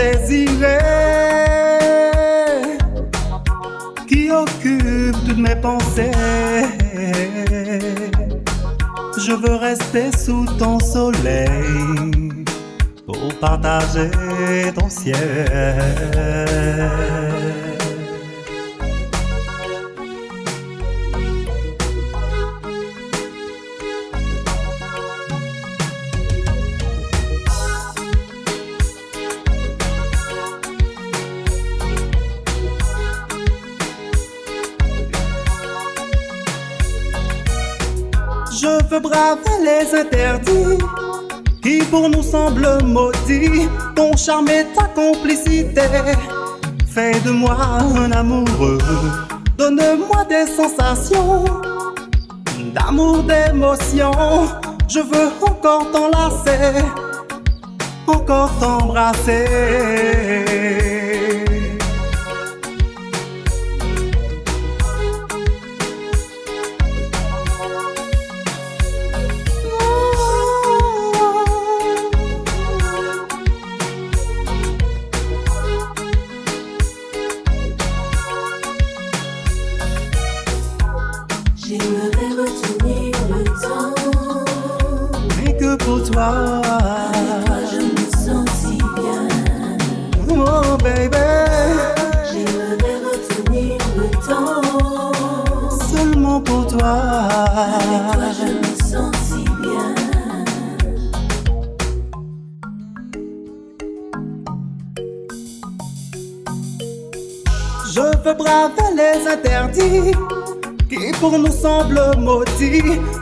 désiré, qui occupe toutes mes pensées. Je veux rester sous ton soleil pour partager ton ciel. Braver les interdits qui pour nous semblent maudits. Ton charme et ta complicité. Fais de moi un amoureux. Donne-moi des sensations d'amour, d'émotion. Je veux encore t'enlacer, encore t'embrasser.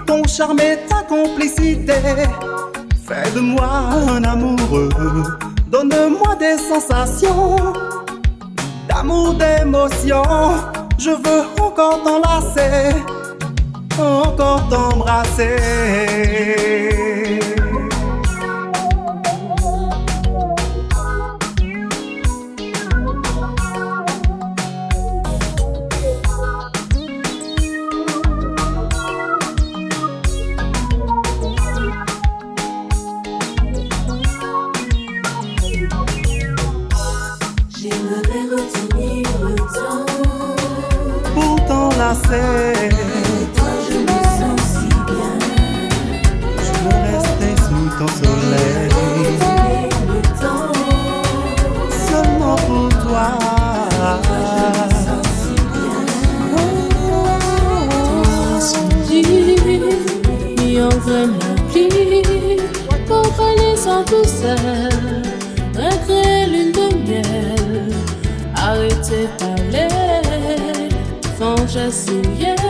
Ton charme et ta complicité. Fais de moi un amoureux. Donne-moi des sensations d'amour, d'émotion. Je veux encore t'enlacer, encore t'embrasser. Toi, je me sens si bien. Je veux rester sous ton soleil. Le temps. Seulement pour toi. toi je me sens si bien. Oh, oh, oh. en vraiment pli pour parler sans tout seul, recréer l'une de miel, arrêter parler. see yeah.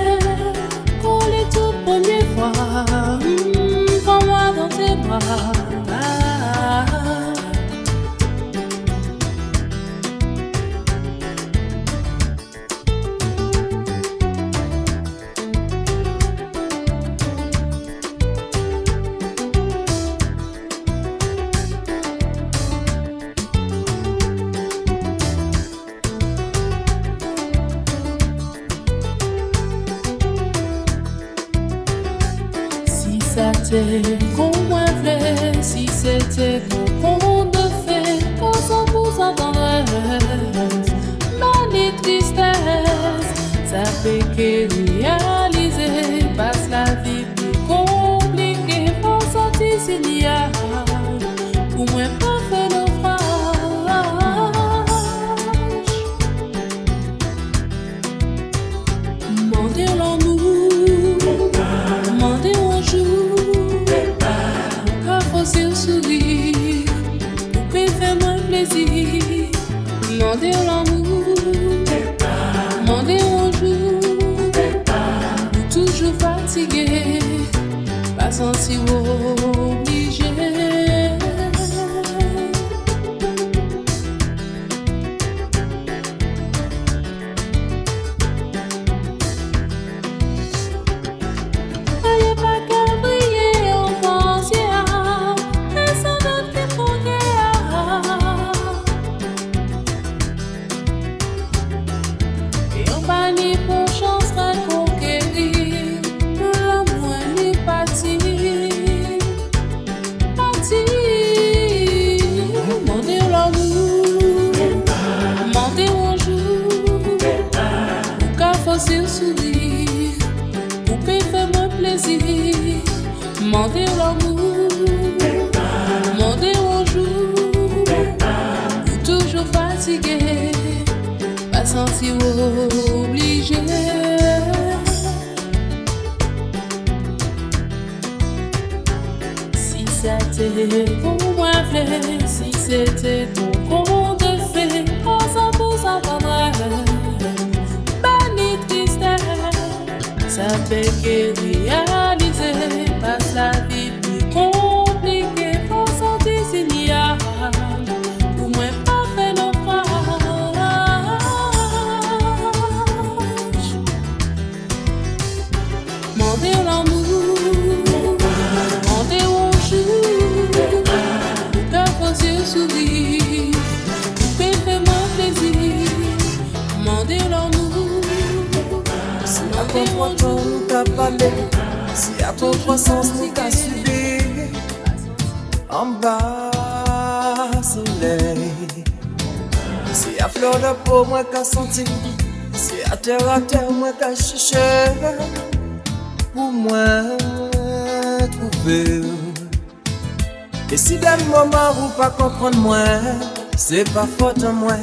C'est pas faute moi.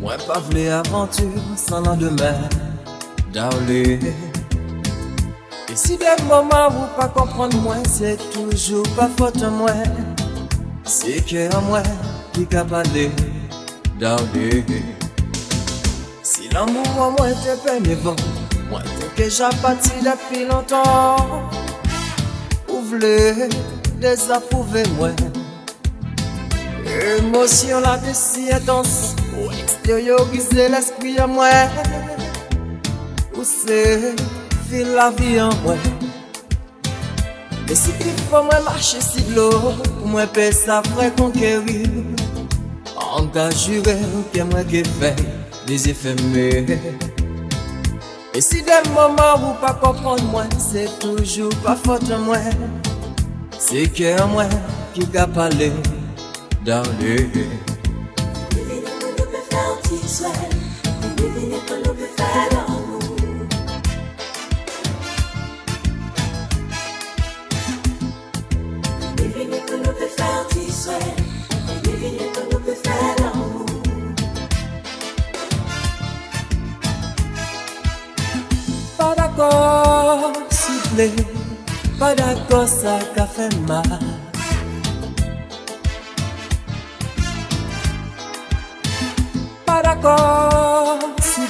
Moi pas voulu aventure sans lendemain, darling. Et si d'un moment vous pas comprendre moi, c'est toujours pas faute moi. C'est que moi qui qu'a parlé, darling. Si l'amour en moi te bénévole, moi t'es que j'ai depuis longtemps. Vous voulez désapprouver moi. Émotion là de si intense, ou extérioriser l'esprit à moi. Ou c'est fil la vie en moi. Et si il faut moi marcher si de l'eau, moi ça vrai conquérir. Engage juré que moi qui fait des éphémères. Et si des moments où pas comprendre moi, c'est toujours pas faute à moi. C'est que moi qui a parlé dans le Pas d'accord, s'il vous plaît. Pas d'accord, ça qu'a fait mal. Pas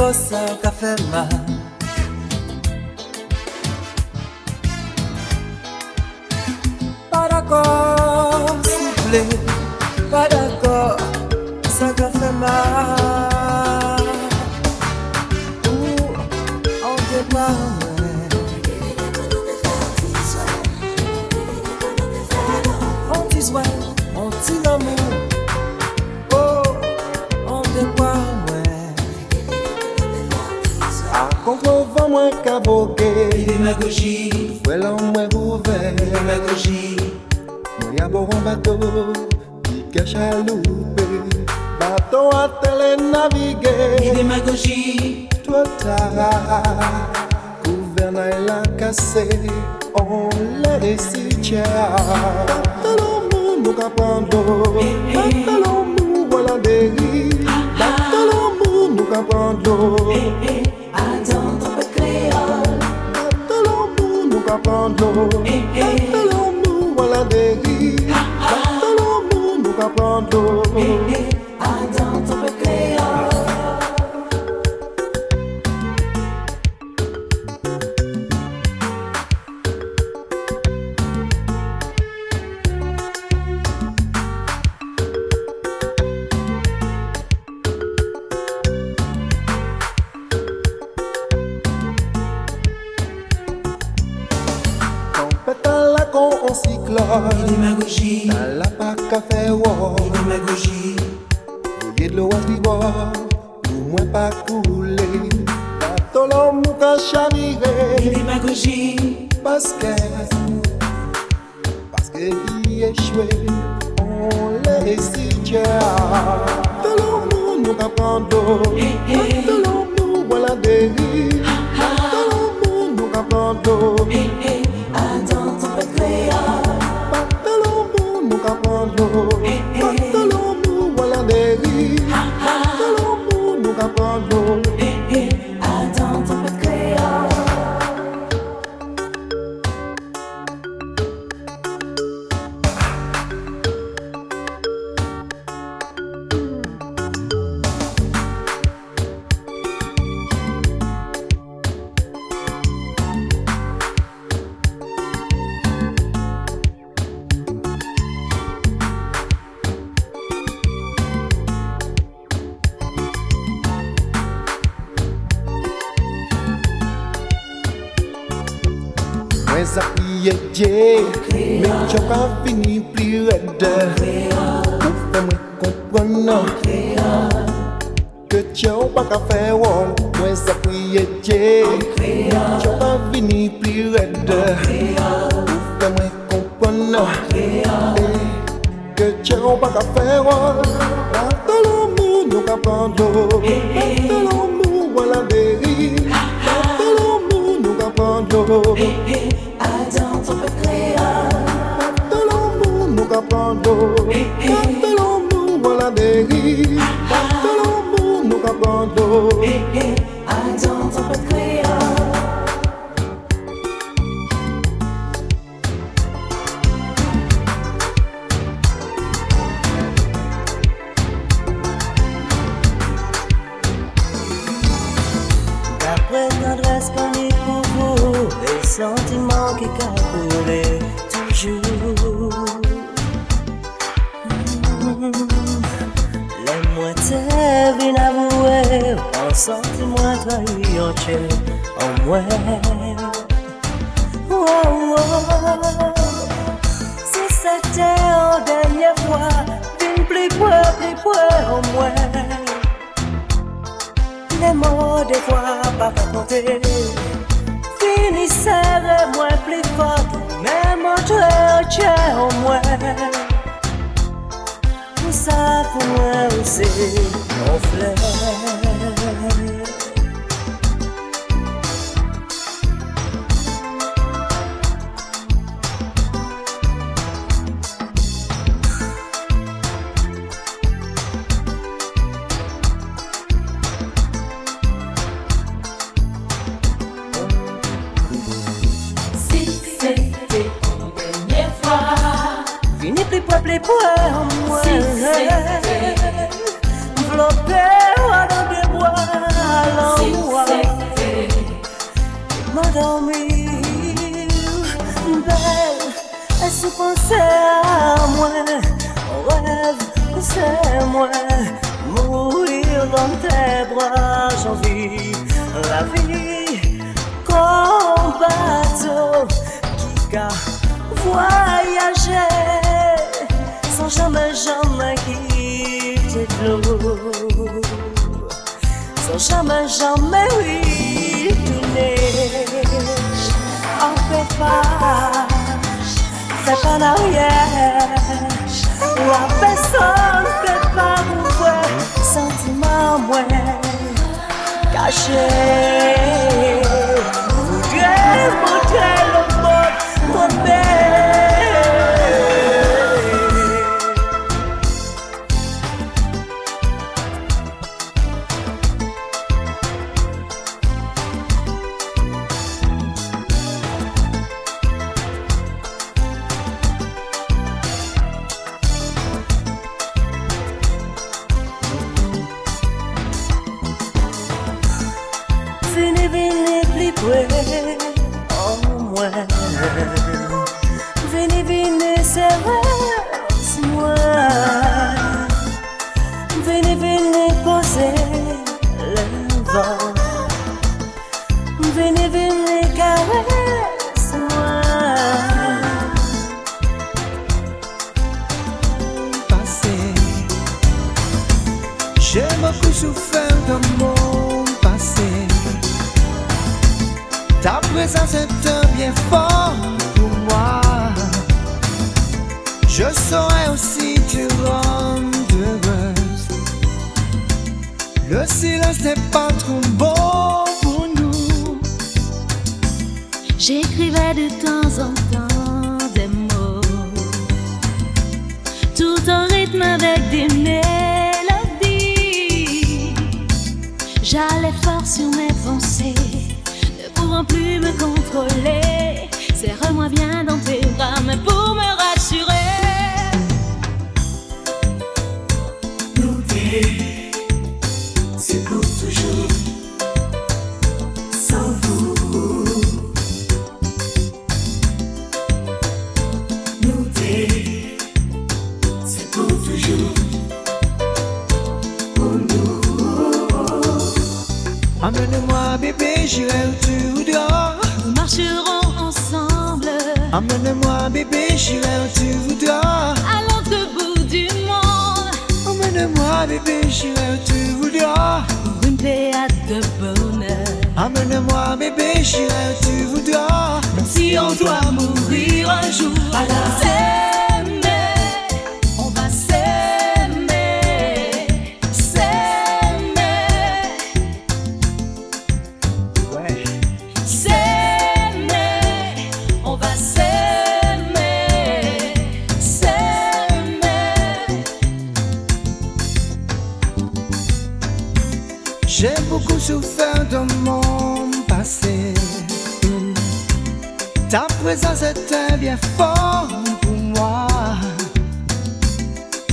Pas d'accord, ça qu'a fait mal. Pas d'accord, Comprendre moins boquer Démagogie, Voilà moins ouvert démagogie, Moi y'a bon bateau Qui cache à louper Bateau à télé-naviguer démagogie, Trop tard Gouvernail l'a cassé On l'a décidé Bateau l'amour nous prendre Bateau l'amour voilà dérive Bateau l'amour nous qu'a prendre Bateau l'amour nous qu'a prendre Bateau l'amour voilà dérive Bateau l'amour nous qu'a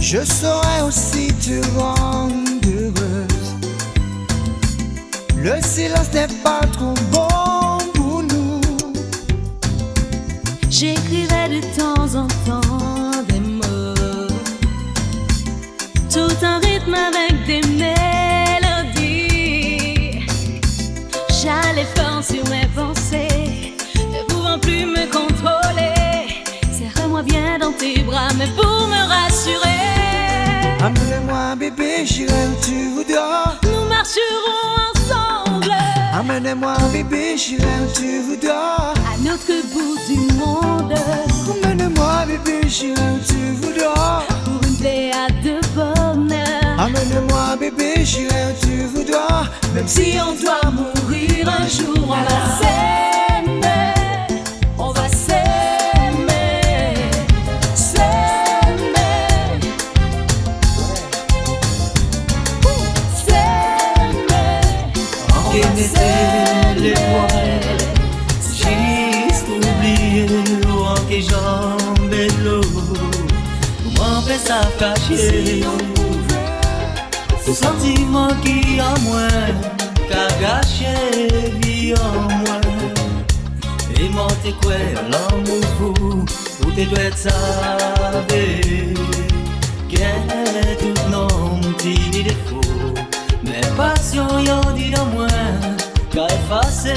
Je saurais aussi te rendre heureuse. Le silence n'est pas trop bon pour nous. J'écrivais de temps en temps des mots, tout en rythme avec des mélodies. J'allais fort sur mes pensées, ne pouvant plus me contrôler. Serre-moi bien dans tes bras, mais pour Amène-moi bébé, j'irai où tu voudras. nous marcherons ensemble Amène-moi bébé, j'irai où tu voudras. à notre bout du monde Amène-moi bébé, j'irai où tu voudras. pour une pléiade de bonheur. Amène-moi bébé, j'irai où tu voudras. Même si on doit mourir un jour, on va s'aimer, Comment fait ça cacher Ce sentiment qui en moi Qu'a gâché vie en moi. Et monté quoi l'amour fou t'es doit être savé Qu'est tout petit défaut Mais passion y'en dit dans moi Qu'a effacé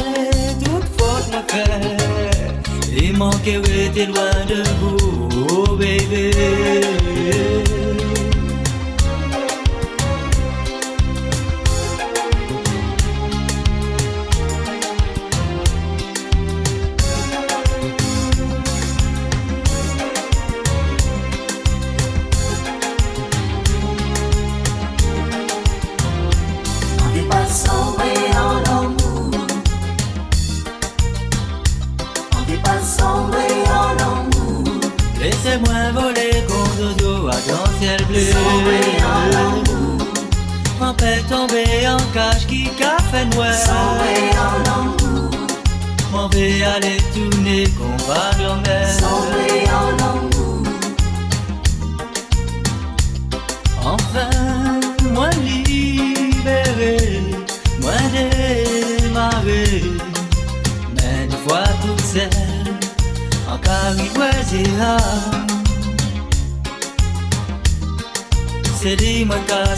toute faute moi fait. Et manquer était loin de vous oh bébé On Tomber en cage qui café noir Sombré en amour. M'en vais aller tourner combat grand-mère Sombré en amour. Enfin, moi libéré, moi démarré Mais une fois toute seule, en cariboisière C'est dit moi qu'à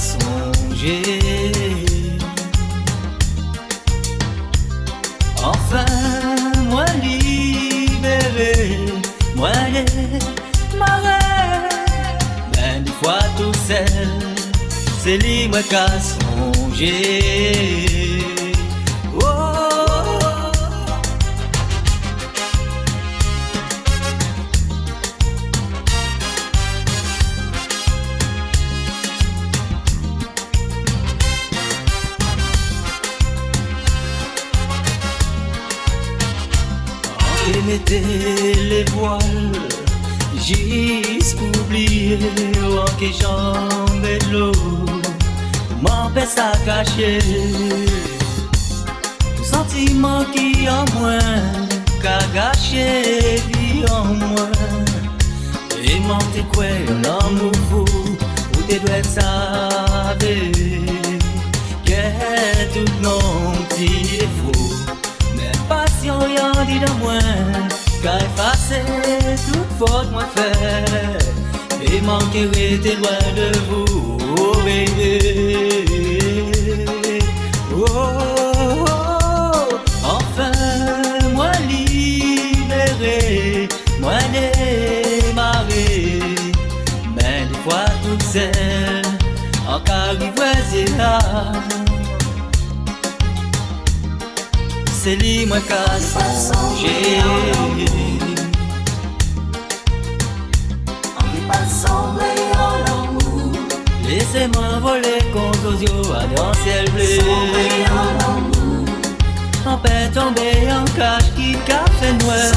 Enfin, moi libéré, moi démarré Mais une fois tout seul, c'est lui moi qu'à songer les voiles. Juste oublier que j'en ai l'eau. M'empêche à cacher sentiment qui en moins Qu'a gâché vie en moins Et monter quoi l'amour fou Où t'es doit savoir tout non petit défaut Mais passion y'en dit de moins Qu'a effacé toute faute moi fait Et manquer était loin de vous oh, oh, oh, oh, Enfin moi libéré Moi démarré. Mais des fois toute seule Encore y là c'est lui moi casse j'ai Laissez-moi voler contre aux yeux à dans ciel bleu. En paix tomber en cache qui café noir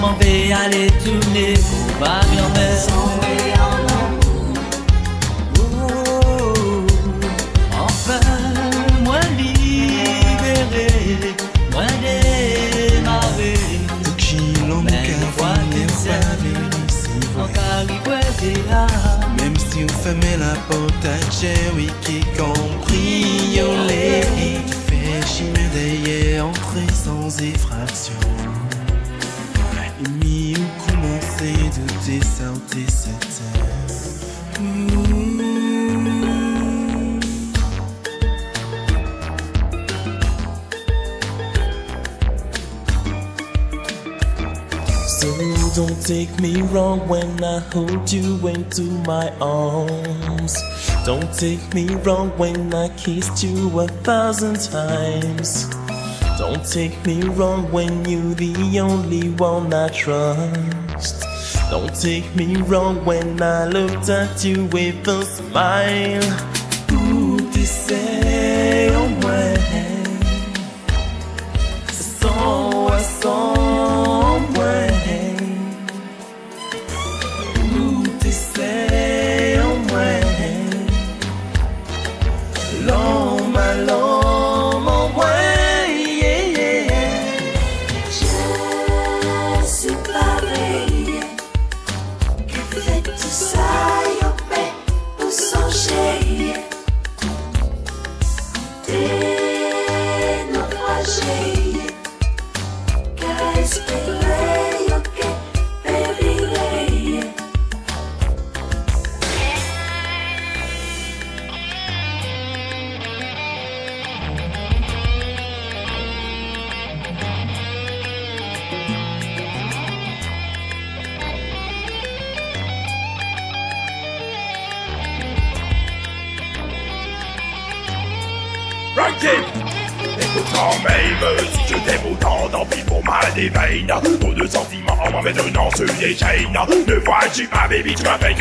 M'en vais aller tourner pour va en mer On fermait la porte à oui qui compris les Tu fais chimer entrer sans effraction. Et mi ou commencer de santé cette Don't take me wrong when I hold you into my arms. Don't take me wrong when I kissed you a thousand times. Don't take me wrong when you're the only one I trust. Don't take me wrong when I looked at you with a smile. Ooh, this baby, tu m'as fait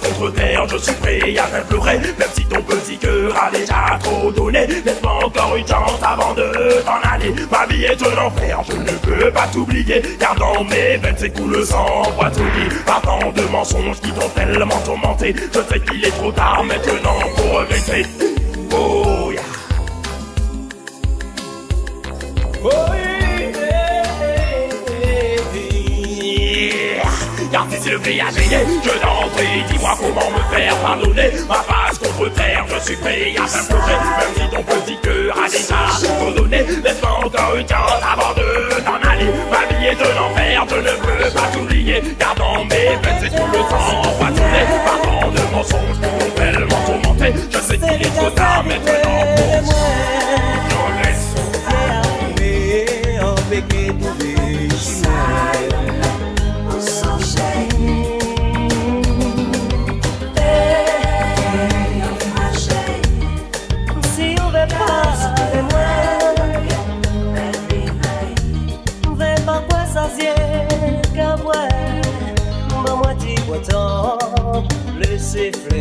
contre terre, je suis prêt à rien pleurer, même si ton petit cœur a déjà trop donné. Laisse-moi encore une chance avant de t'en aller. Ma vie est un enfer, je ne peux pas t'oublier, car dans mes veines s'écoule le sang poissonnier. Par tant de mensonges qui t'ont tellement tourmenté, je sais qu'il est trop tard maintenant pour regretter. Oh. Oh. si c'est le prix à payer Je t'en prie, dis-moi comment me faire pardonner. Ma face contre terre, je suis prêt à s'imploser Même si ton petit cœur a déjà tout donné Laisse-moi encore une chance avant de t'en aller Ma de l'enfer, je ne peux pas t'oublier. Car dans mes veines, c'est tout le sang empoisonné. Par tant de mensonges qui m'ont tellement tourmenté Je sais qu'il est trop tard maintenant pour...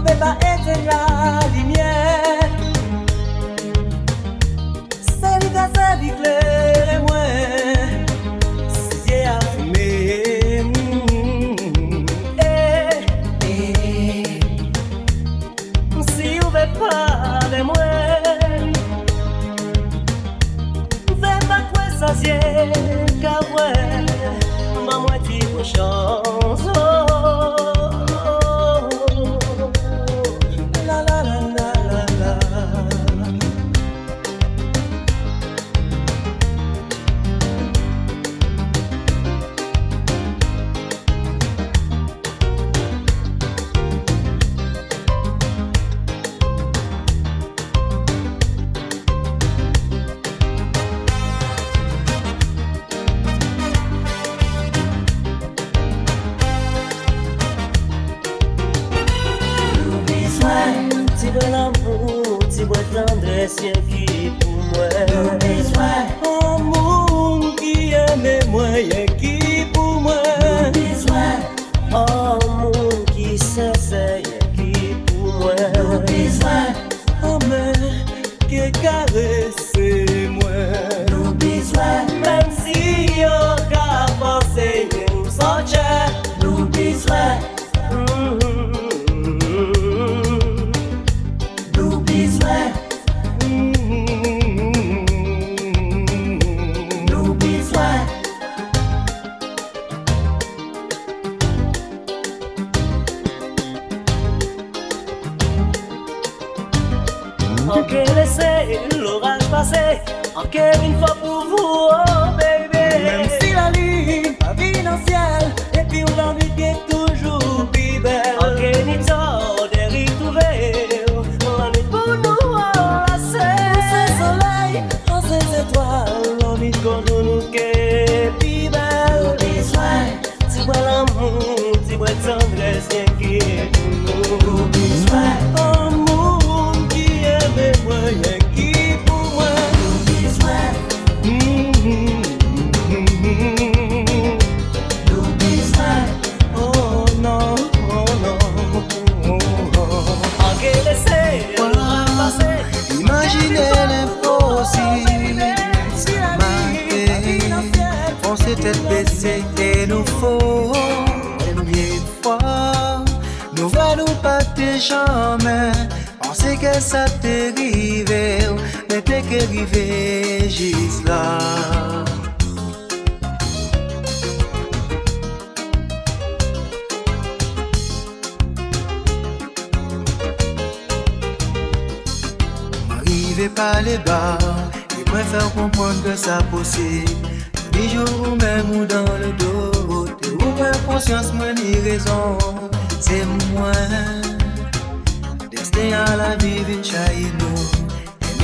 beba etela lumière. Seli mwen Si ouve pa de mwen Ve pa kwe sasye ka mwen Ma mwen ti pou chanson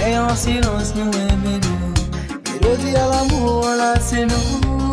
Et en silence, nous aimons. Mélodie à l'amour, la c'est nous.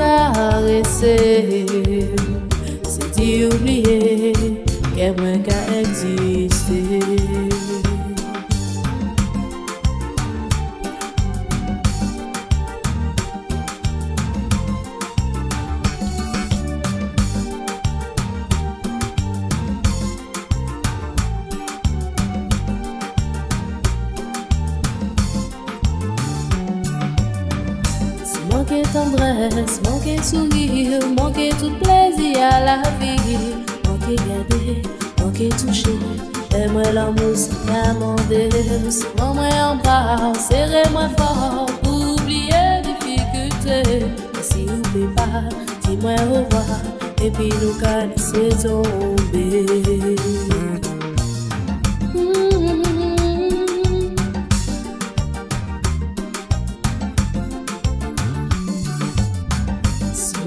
karese Se ti oubliye Ke mwen ka egziste manquer sourire, manquer tout plaisir à la vie, manquer garder, manquer toucher, fais-moi l'amour sans demander, serre-moi en bras, serrez-moi fort, pour oublier difficulté. Et si vous pouvez pas, dis-moi au revoir, et puis nous qu'à laisser tomber.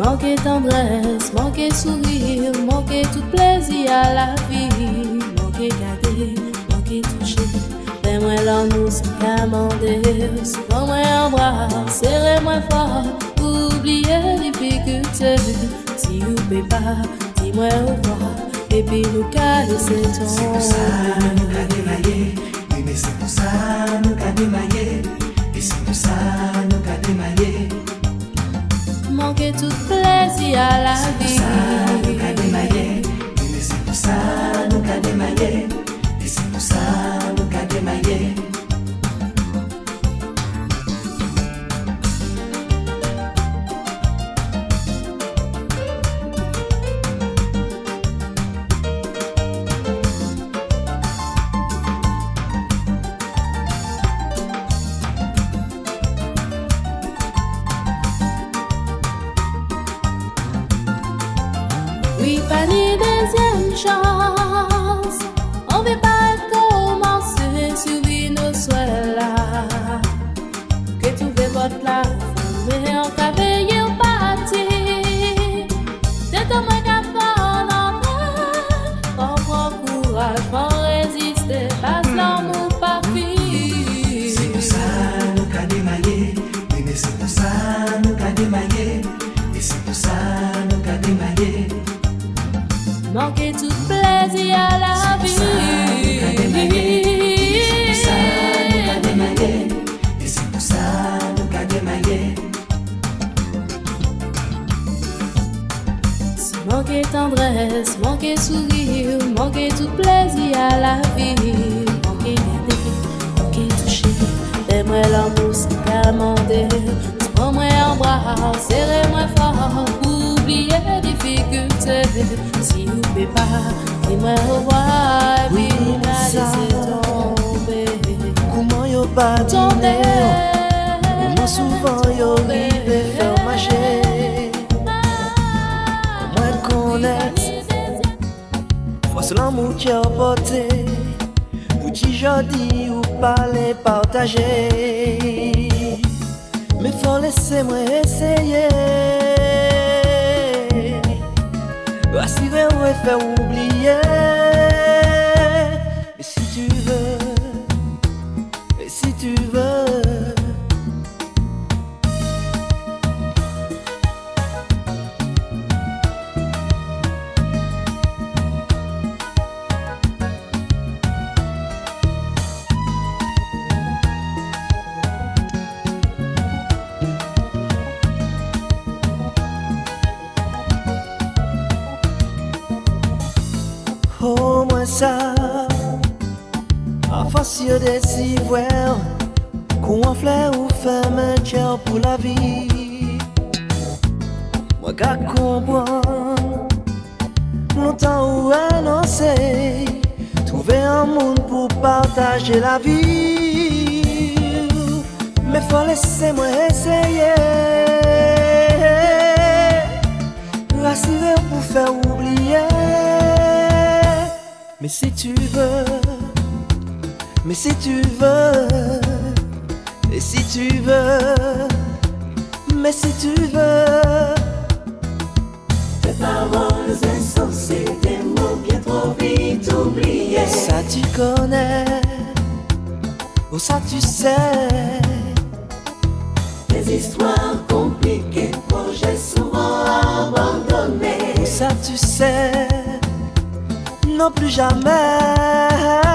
Manquer tendresse, manquer sourire, manquer tout plaisir à la vie, manquer garder, manquer toucher, fais-moi l'amour sans commander, serre-moi en bras, serrez-moi fort, oubliez difficulté, si vous pouvez pas, dis-moi au revoir, et puis nous qu'à laisser C'est pour ça nous démaillé Oui mais c'est pour ça nous qu'a démaillé Et c'est pour ça nous Manquer tout plaisir à la vie. Manquer tout plaisir à la vie. c'est pour ça nous démaillé Si manquer tendresse, manquer sourire, manquer tout plaisir à la vie, manquer garder, manquer toucher, fais-moi l'amour sans commander, prends-moi en bras, serrez-moi fort, oubliez difficulté, si pas, dis-moi au revoir, et puis Oui, la ça. laisser tomber, Comment yo dîner Comment souvent yo rive l'amour qui a porté Pour qui jodi ou laisser moi essayer Rassurer ou faire oublier la vie. Moi, qu'à comprendre, longtemps ou annoncé, trouver un monde pour partager la vie. Mais faut laisser moi essayer, rassurer pour faire oublier. Mais si tu veux, mais si tu veux, et si tu veux, mais si tu veux, Tes paroles insensées, des mots bien trop vite oubliés. ça tu connais, ou ça tu sais, Des histoires compliquées, projets souvent abandonnés. ou ça tu sais, non plus jamais.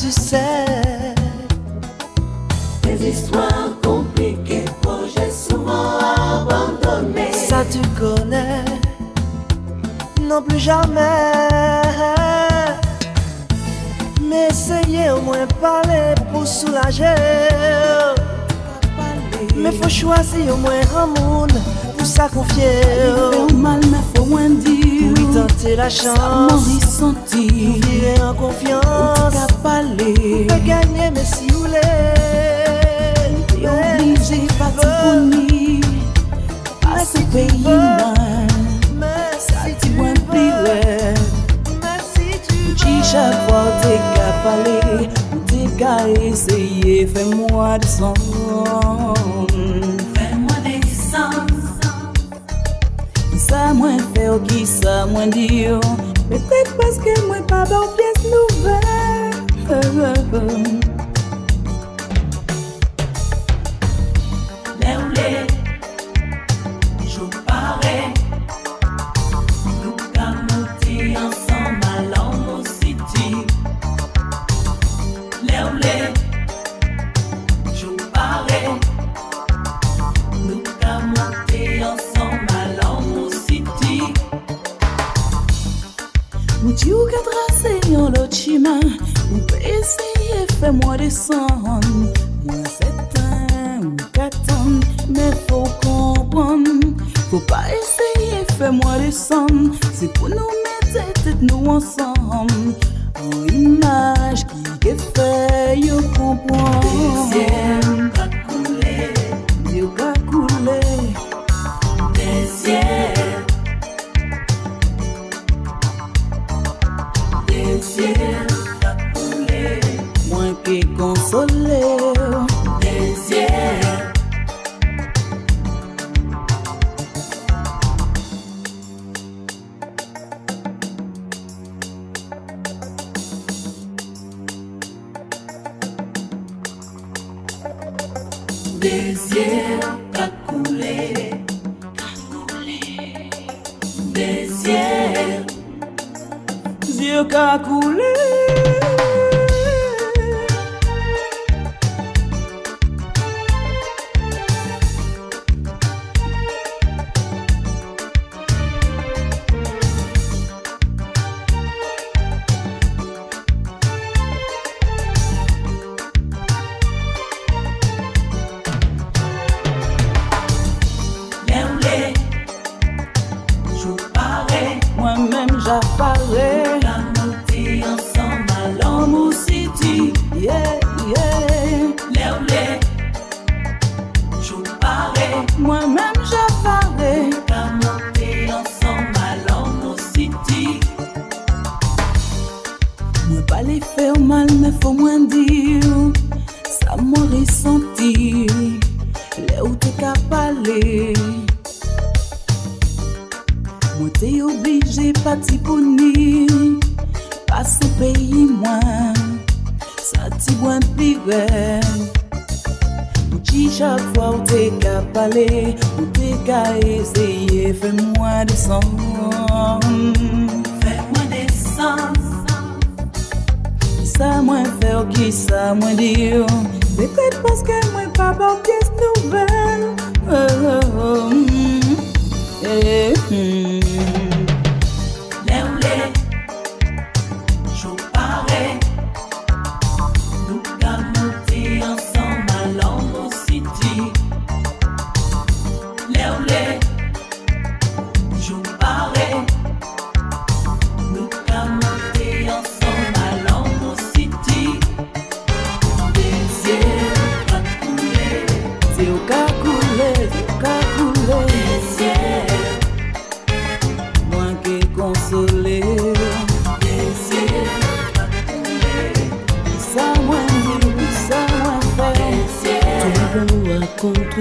Tu sais, Des histoires compliquées, projets souvent abandonnés. ça tu connais, non plus jamais. Mais essayez au moins parler pour soulager. Mais faut choisir au moins un monde pour. Fais mal, mais mwen dir Pou tante la chans Sa mwen risanti Nou vire an konfians Ou ta pale Ou pe gagne me si ou le Yo oblije pati koni A se peyi man Sa ti mwen pire Ou ti chakwa te ka pale Ou te ka eseye Fè mwa disan fait ou qui ça moins dire, peut-être parce que moi pas bon pièce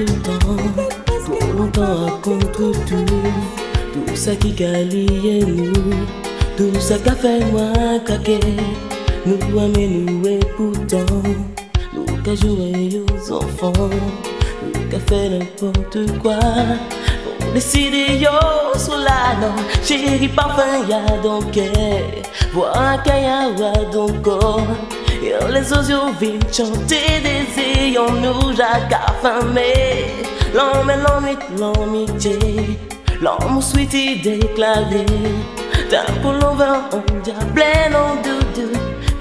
contre-temps, pour longtemps à contre-tout. Tout ça qui a lié nous, tout ça qui fait moi caquer. Nous amène nous pourtant, nous qu'a joué aux enfants, nous qu'a fait n'importe quoi. Pour décider yo sur la non, chérie parfum y'a donc voir qu'il y a donc les oiseaux viennent chanter des ayons nous Jacques affamé L'homme et l'homme l'amitié L'homme souhaité déclaré. D'un pour l'envers on diable non doudou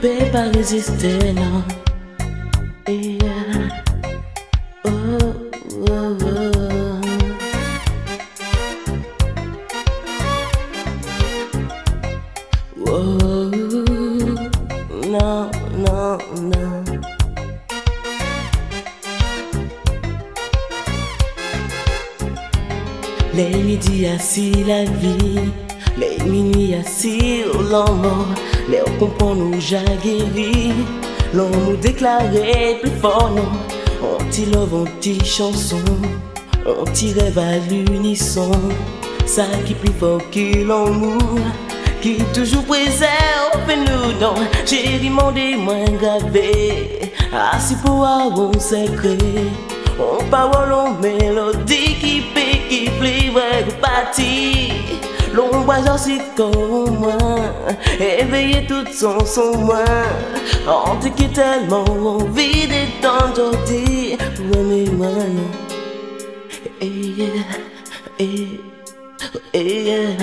Peut pas résister non Yeah. Midi assis la vie, minuit assis au lendemain, les on comprend nous guéri, l'on nous déclarait plus fort non, on t'y love, on t'y chanson, on t'y rêve à l'unisson, ça qui plus fort que l'amour, qui toujours préserve nous non, chéri mon moins gravé, assis pour avoir un secret. On parole, mélodie qui pique, qui plie, vrai parti. L'on voit comme moi, éveillé tout son son moi. On dit qu'il tellement envie d'étendre aujourd'hui. Pour. Eh, eh, eh.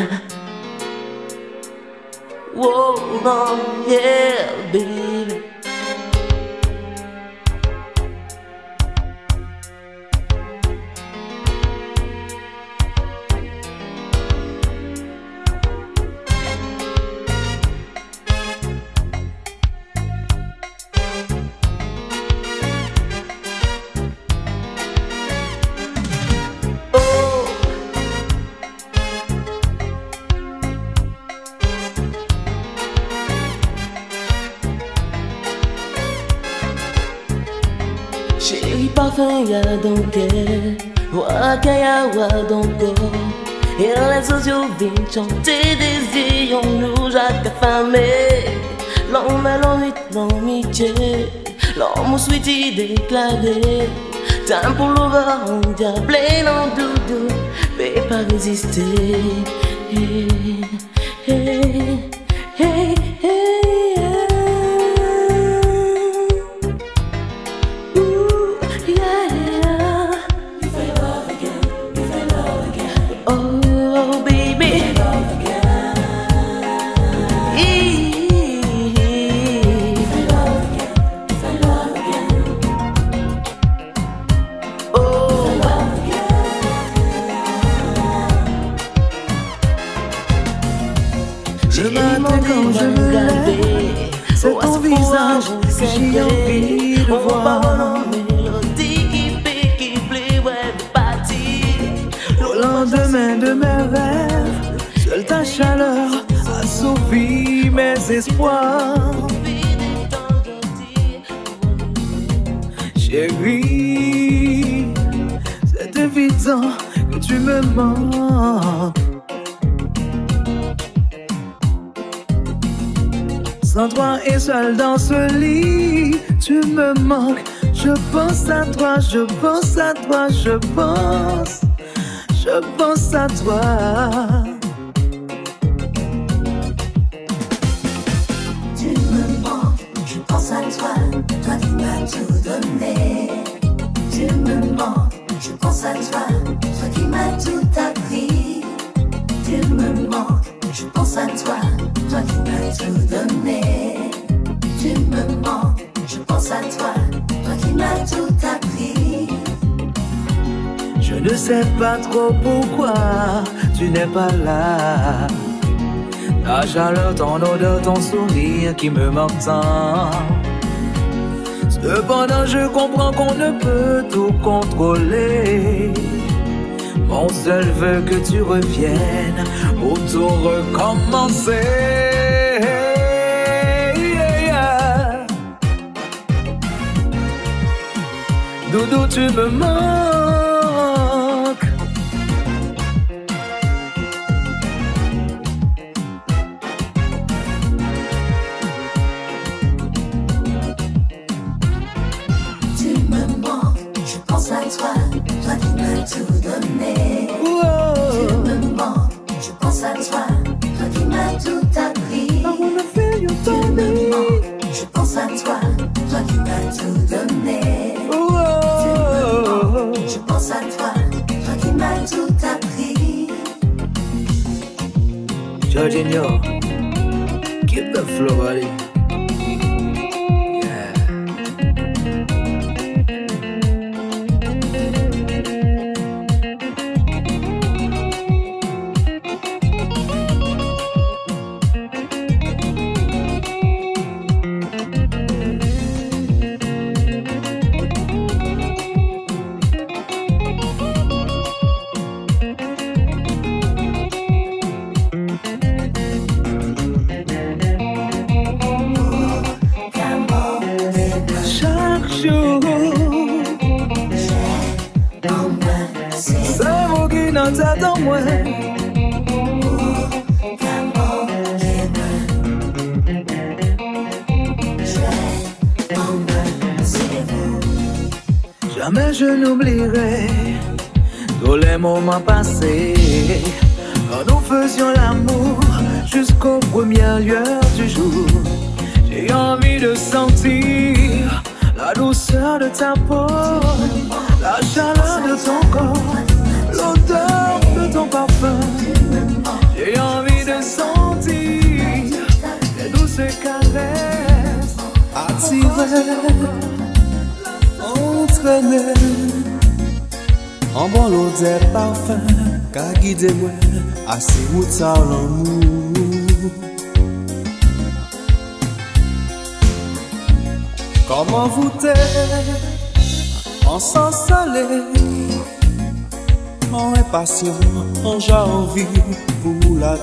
Chérie parfum y'a donc Vois qu'il y a wa donc Et les oiseaux viennent chanter des ayons nous Jacques affamé. L'homme et l'homme l'amitié. L'homme sweetie déclaré. Temps pour l'over on diable non doudou Mais pas résister. Hey, hey, hey, espoirs. Chérie, c'est évident que tu me manques. Sans toi et seul dans ce lit, tu me manques. Je pense à toi, je pense à toi, je pense, je pense à toi. Pas trop pourquoi tu n'es pas là. Ta chaleur, ton odeur, ton sourire qui me manque tant. Cependant, je comprends qu'on ne peut tout contrôler. Mon seul veut que tu reviennes pour tout recommencer. Doudou, tu me manques.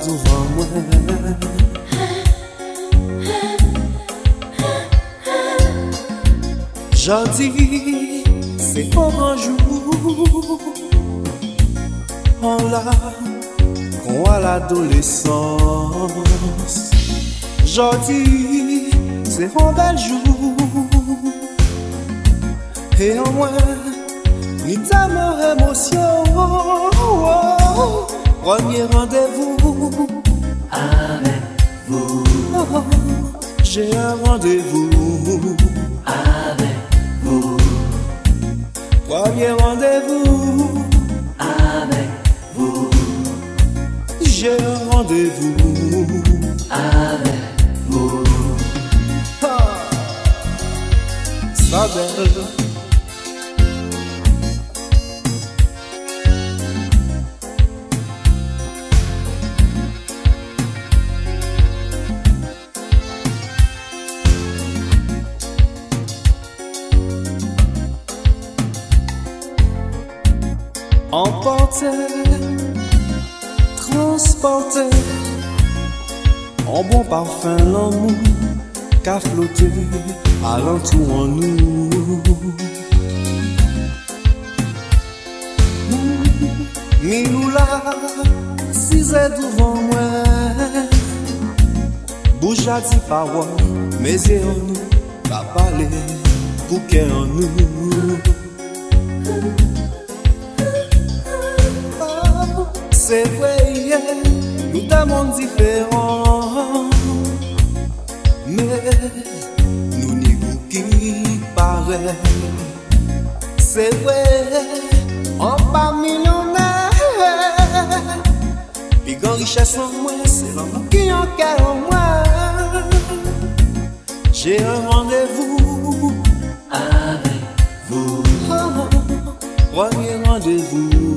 Pou la douvan mwen Jodi Se kon anjou An la Kon a l'adolescence. Jodi Se kon bel jou E an mwen Ni d'amour émotion Premier rendez-vous. Avec vous. J'ai un rendez-vous. Avec vous. Premier rendez-vous. Avec vous. J'ai un rendez-vous. Avec vous. Ça belle transporter, transporter. En bon parfum l'amour qu'a flotté alentour en nous. Mi ou la, si zè douvan mwen Bouch a di parwa, me zè an nou Pa pale, pou kè an nou Se vweye, nou da moun diferan Me, nou ni gou ki pare. Se vweye, an pa milyoner Pi gan riches an mwen, se lan mwen ki an kè an mwen. Jè an randevou. Avek vou. Premier randevou.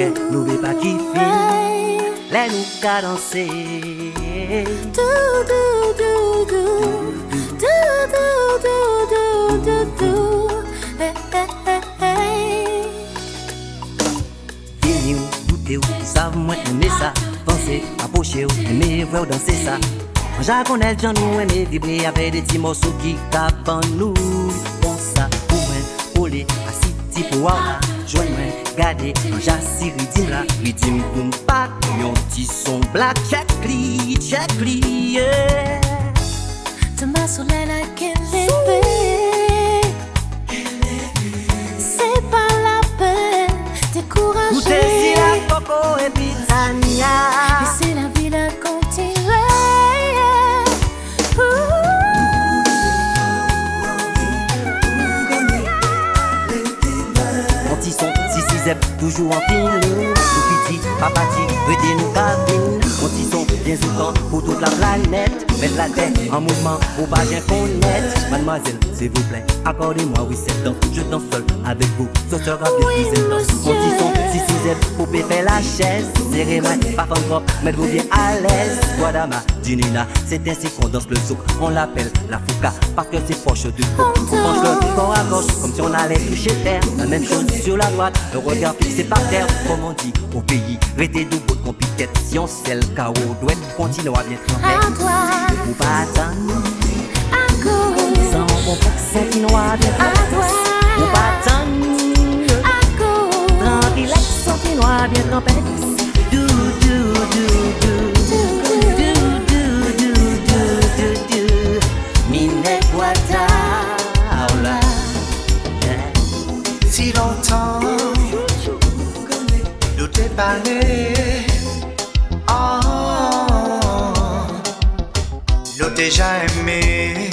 Morceau qu'elle n'oublie pas qui filme Les nous qu'à danser. Do, do, do, do. Do, do, do, do, do, do. Hey, hey, hey, hey. Fini ou, savent moins aimer ça Penser, approcher ou, aimer voir ou vibrer avec des petits morceaux qui tapent en nous. Bon moi, coller, assis, petit pour Joindre moi, gade Jasi ridim la, Yon ti son black. Check li, check li yeah. Est C'est pas la peine décourager Ou te si la coco et pitania Laissez la vie. la continuer toujours en fil Nous piti, papati, rete nou ka vin Mon ti son, bien zoutan pour toute la planète Mettre la tête en mouvement pour pas bien connaître. Mademoiselle, s'il vous plaît, accordez-moi oui cette danse Je danse seul avec vous, ce sera bien Oui, plus intense. monsieur. ti son, si si poupée fait la chaise. Serrez-moi, pas femme trop, mettez-vous bien à l'aise. Guadama, Dinina, c'est ainsi qu'on danse le zouk. On l'appelle la fouca, parce que c'est proche du trou On penche le corps à gauche, comme si on allait toucher terre. La même chose sur la droite, le regard fixé par terre. Comme on dit au pays, restez debout de compiquette Si on sait le chaos, doit continuer à bien tremper À toi, Vous pas attendre, à cause, sans bon accent qui noir à toi, Vous pas attendre, à cause tranquille qui noir bien trempé do, do, do Do, do, Si longtemps. Nous parlé oh, Nous déjà aimé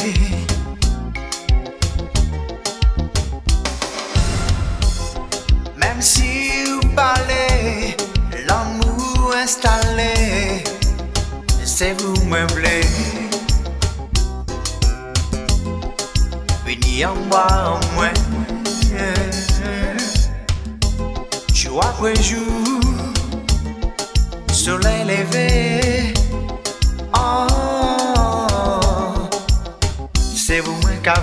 Même si vous parlez L'amour installé C'est vous meubler Vini en moi en après jour, soleil levé. Oh, c'est vous moi qu'à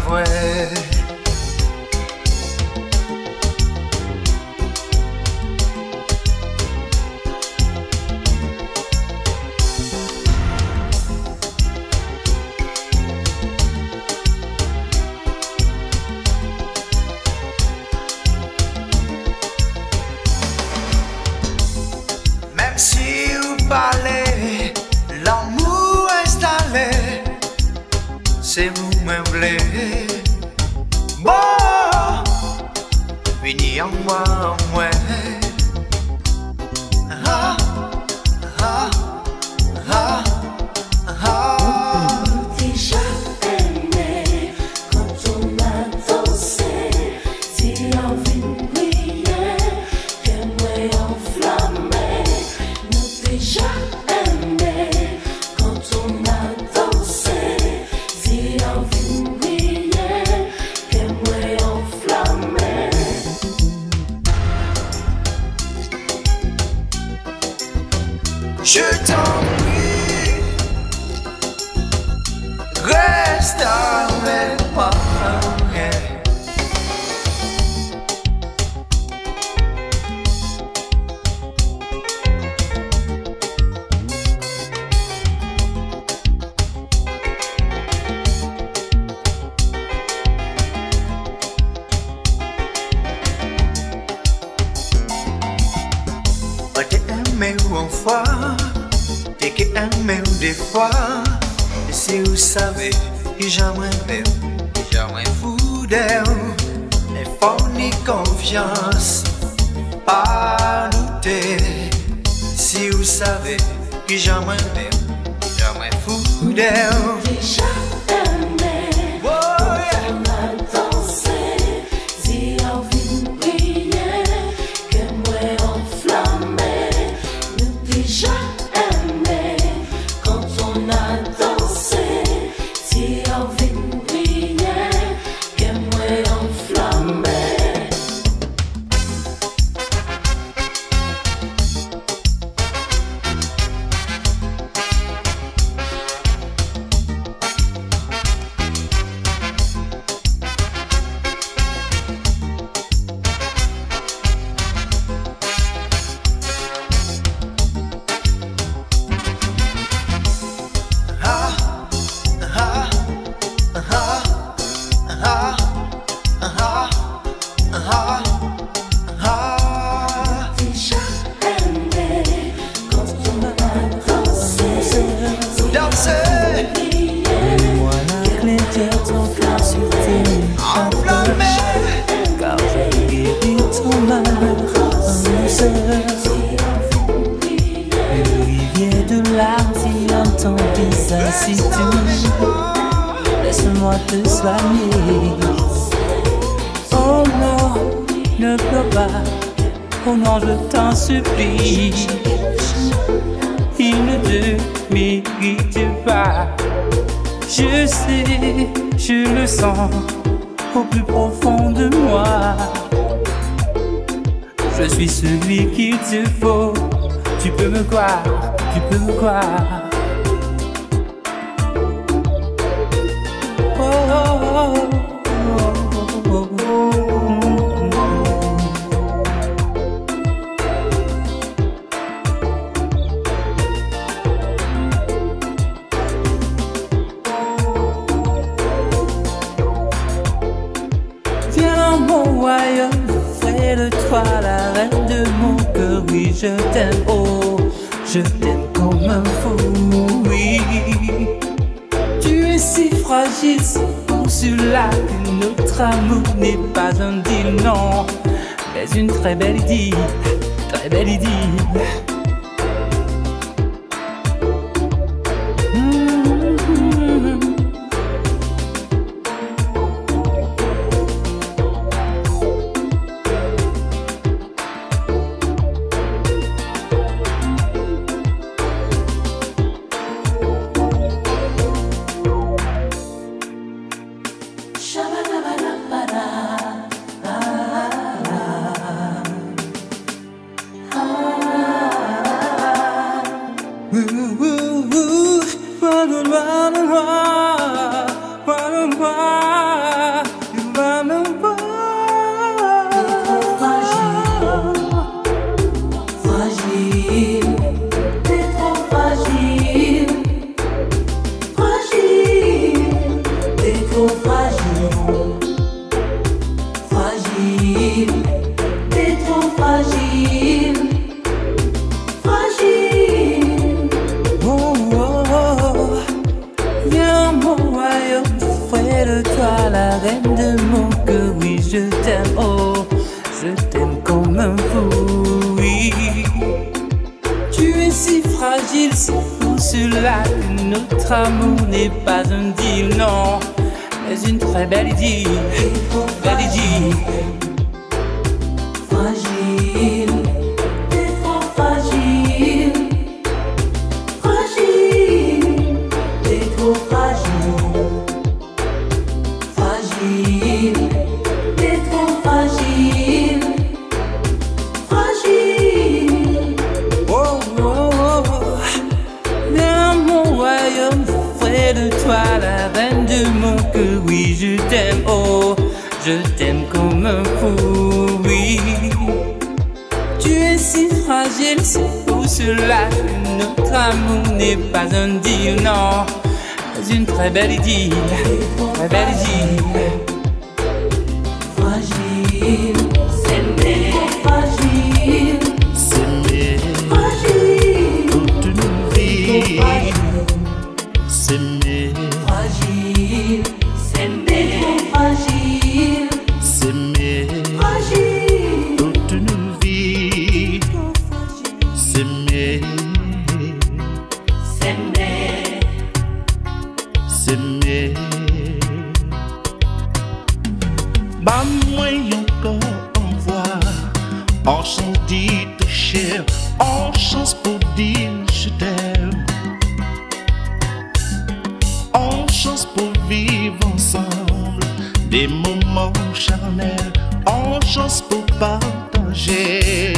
des moments charnels en chance pour partager.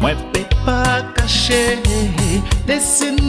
Mwen pe pa kache Desin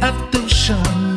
attention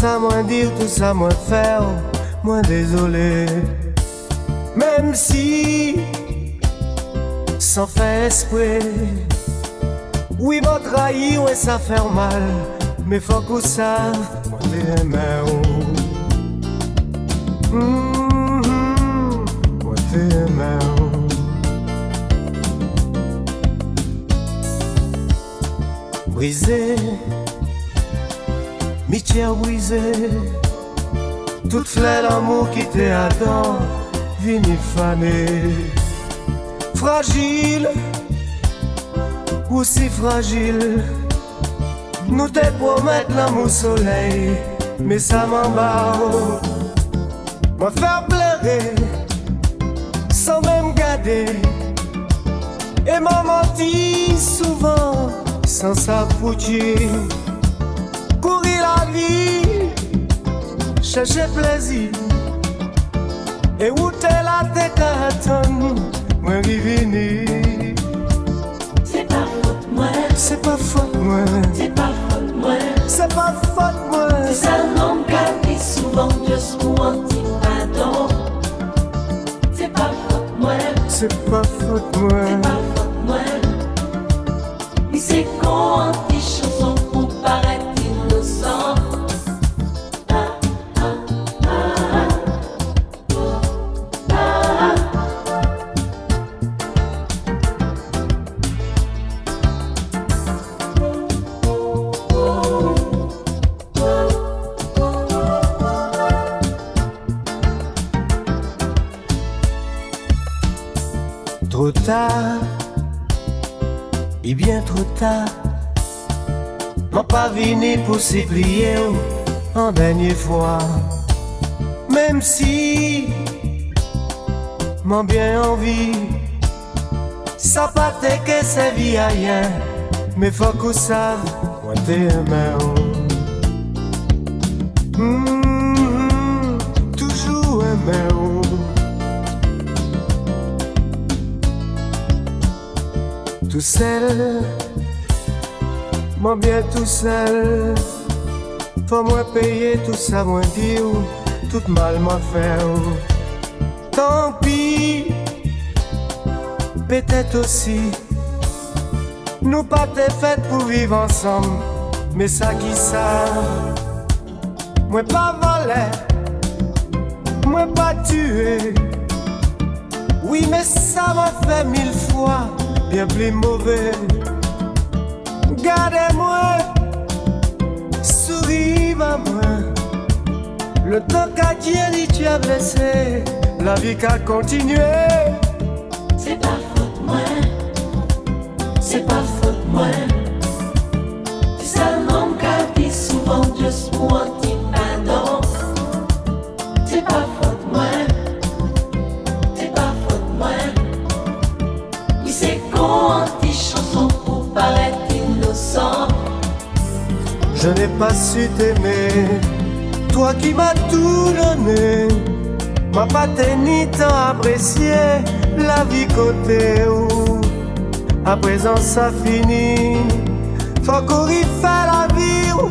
ça moins dire, tout ça moins faire, moins désolé. Même si, sans faire esprit, oui, m'a trahi, ouais, ça fait mal. Mais faut qu'on sache, moi. Mhm, Moi oh. brisé, mitière brisée, toute fleur d'amour qui t'est Adam, vini fané, fragile, aussi fragile, nous te promettre l'amour soleil, mais ça m'embarque, m'a faire pleurer, sans même garder. Et m'a menti souvent sans s'approcher. Vie, chercher plaisir. Et où t'es là, t'es qu'à moi revenu. C'est pas faute moi, C'est pas faute, moi. c'est pas faute moi. C'est pas faute, moi. C'est ça qui dit souvent juste pour un petit pardon. C'est pas faute moi, C'est pas faute, moi. c'est pas faute moi. Mais c'est con et bien trop tard. M'en pas venu pour s'oublier en dernière fois. Même si m'en bien envie, ça pas que c'est vie à rien. Mais faut qu'on sache, moi t'es aimé. Tout seul, moi bien tout seul. Faut moi payer tout ça, moi dire, tout mal m'a fait. oh. Tant pis, peut-être aussi. Nous pas t'es fait pour vivre ensemble, mais ça qui ça. Moi pas volé, moi pas tué. Oui, mais ça m'a fait mille fois bien plus mauvais. Gardez-moi, souris à moi. Le temps qu'a Dieu tu as blessé, la vie qu'a continué. Pas su t'aimer, toi qui m'as tout donné. Ma pas ni tant apprécié la vie côté où. À présent ça finit, faut qu'on y fait la vie. ou.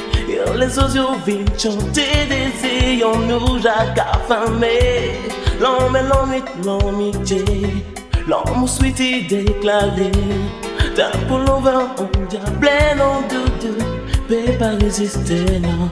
les oiseaux viennent chanter des ayons nous Jacques affamé. L'homme et l'homme l'amitié. L'homme souhaité déclaré. D'un pour l'ouvert on diable non doute Peut pas résister non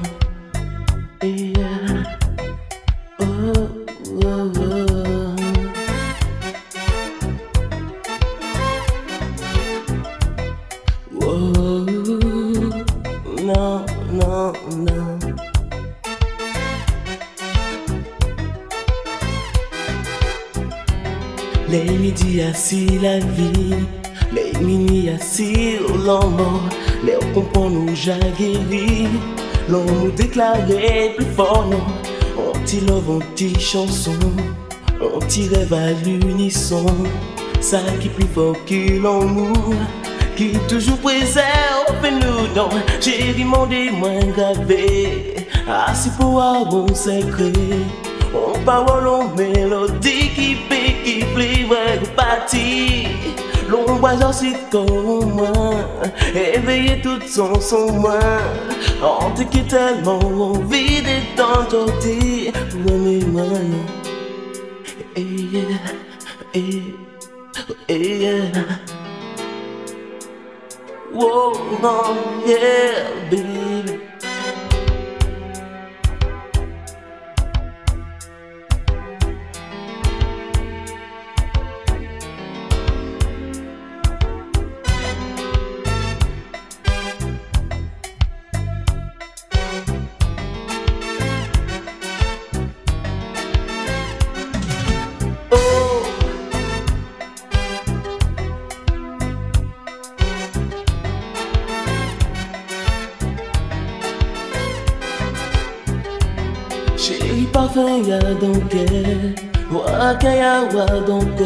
jaguéri, l'on nous déclarait plus fort, non. On t'y love, on t'y chanson, on t'y rêve à l'unisson, ça qui plus fort que l'amour, qui toujours présent au nous, non. J'ai demandé moins gravé, assis pour avoir secret. On parole, on mélodie qui pique, qui plie, ouais, parti. L'ombre c'est comme moi, éveillé tout son son moi. Te quitte tellement envie yeah, eh, eh, yeah. Whoa, oh. Chérie parfum y'a donc elle Waka y'a wa donc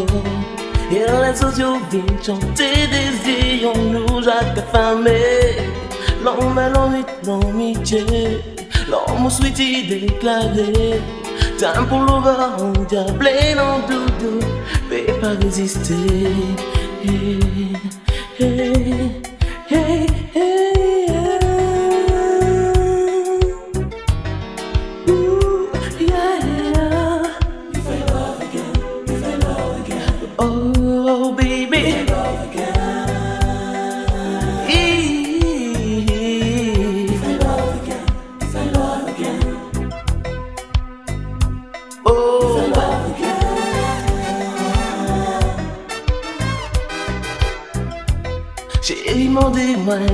Et les autres viennent chanter des ayons nous Jacques affamé L'homme et l'homme l'amitié. L'homme souhaité déclaré. Temps pour l'over on diable non doudou. Peut pas résister. Hey, hey, hey, hey,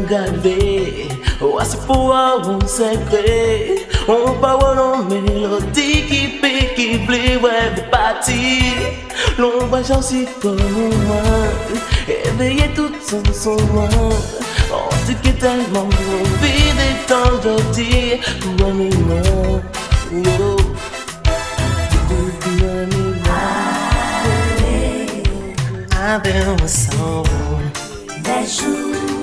Gavé, Voici pour un secret On parle en mélodie qui pique, qui plie, ouais, de va chanter comme moi Éveiller tout son son On dit que tellement envie d'étendre d'ordi Pour un moment, yo. Avec un son Des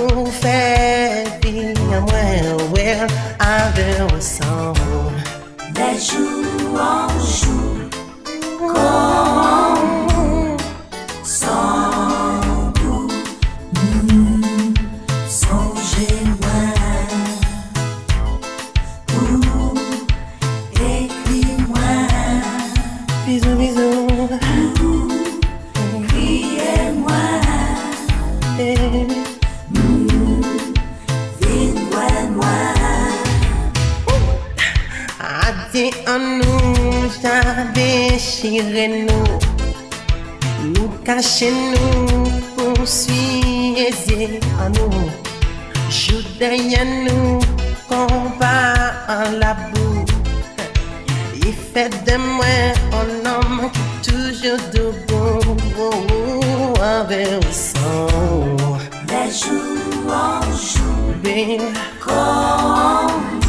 Comme nous Sans vous Voilà nous tous Car pointi point fort Amenez-nous l'info déchirez-nous, nous cachez-nous, poursuivez à nous, joue derrière nous, combat en la boue. Il fait de moi un homme qui toujours debout avec le sang. Des jours en jour Comme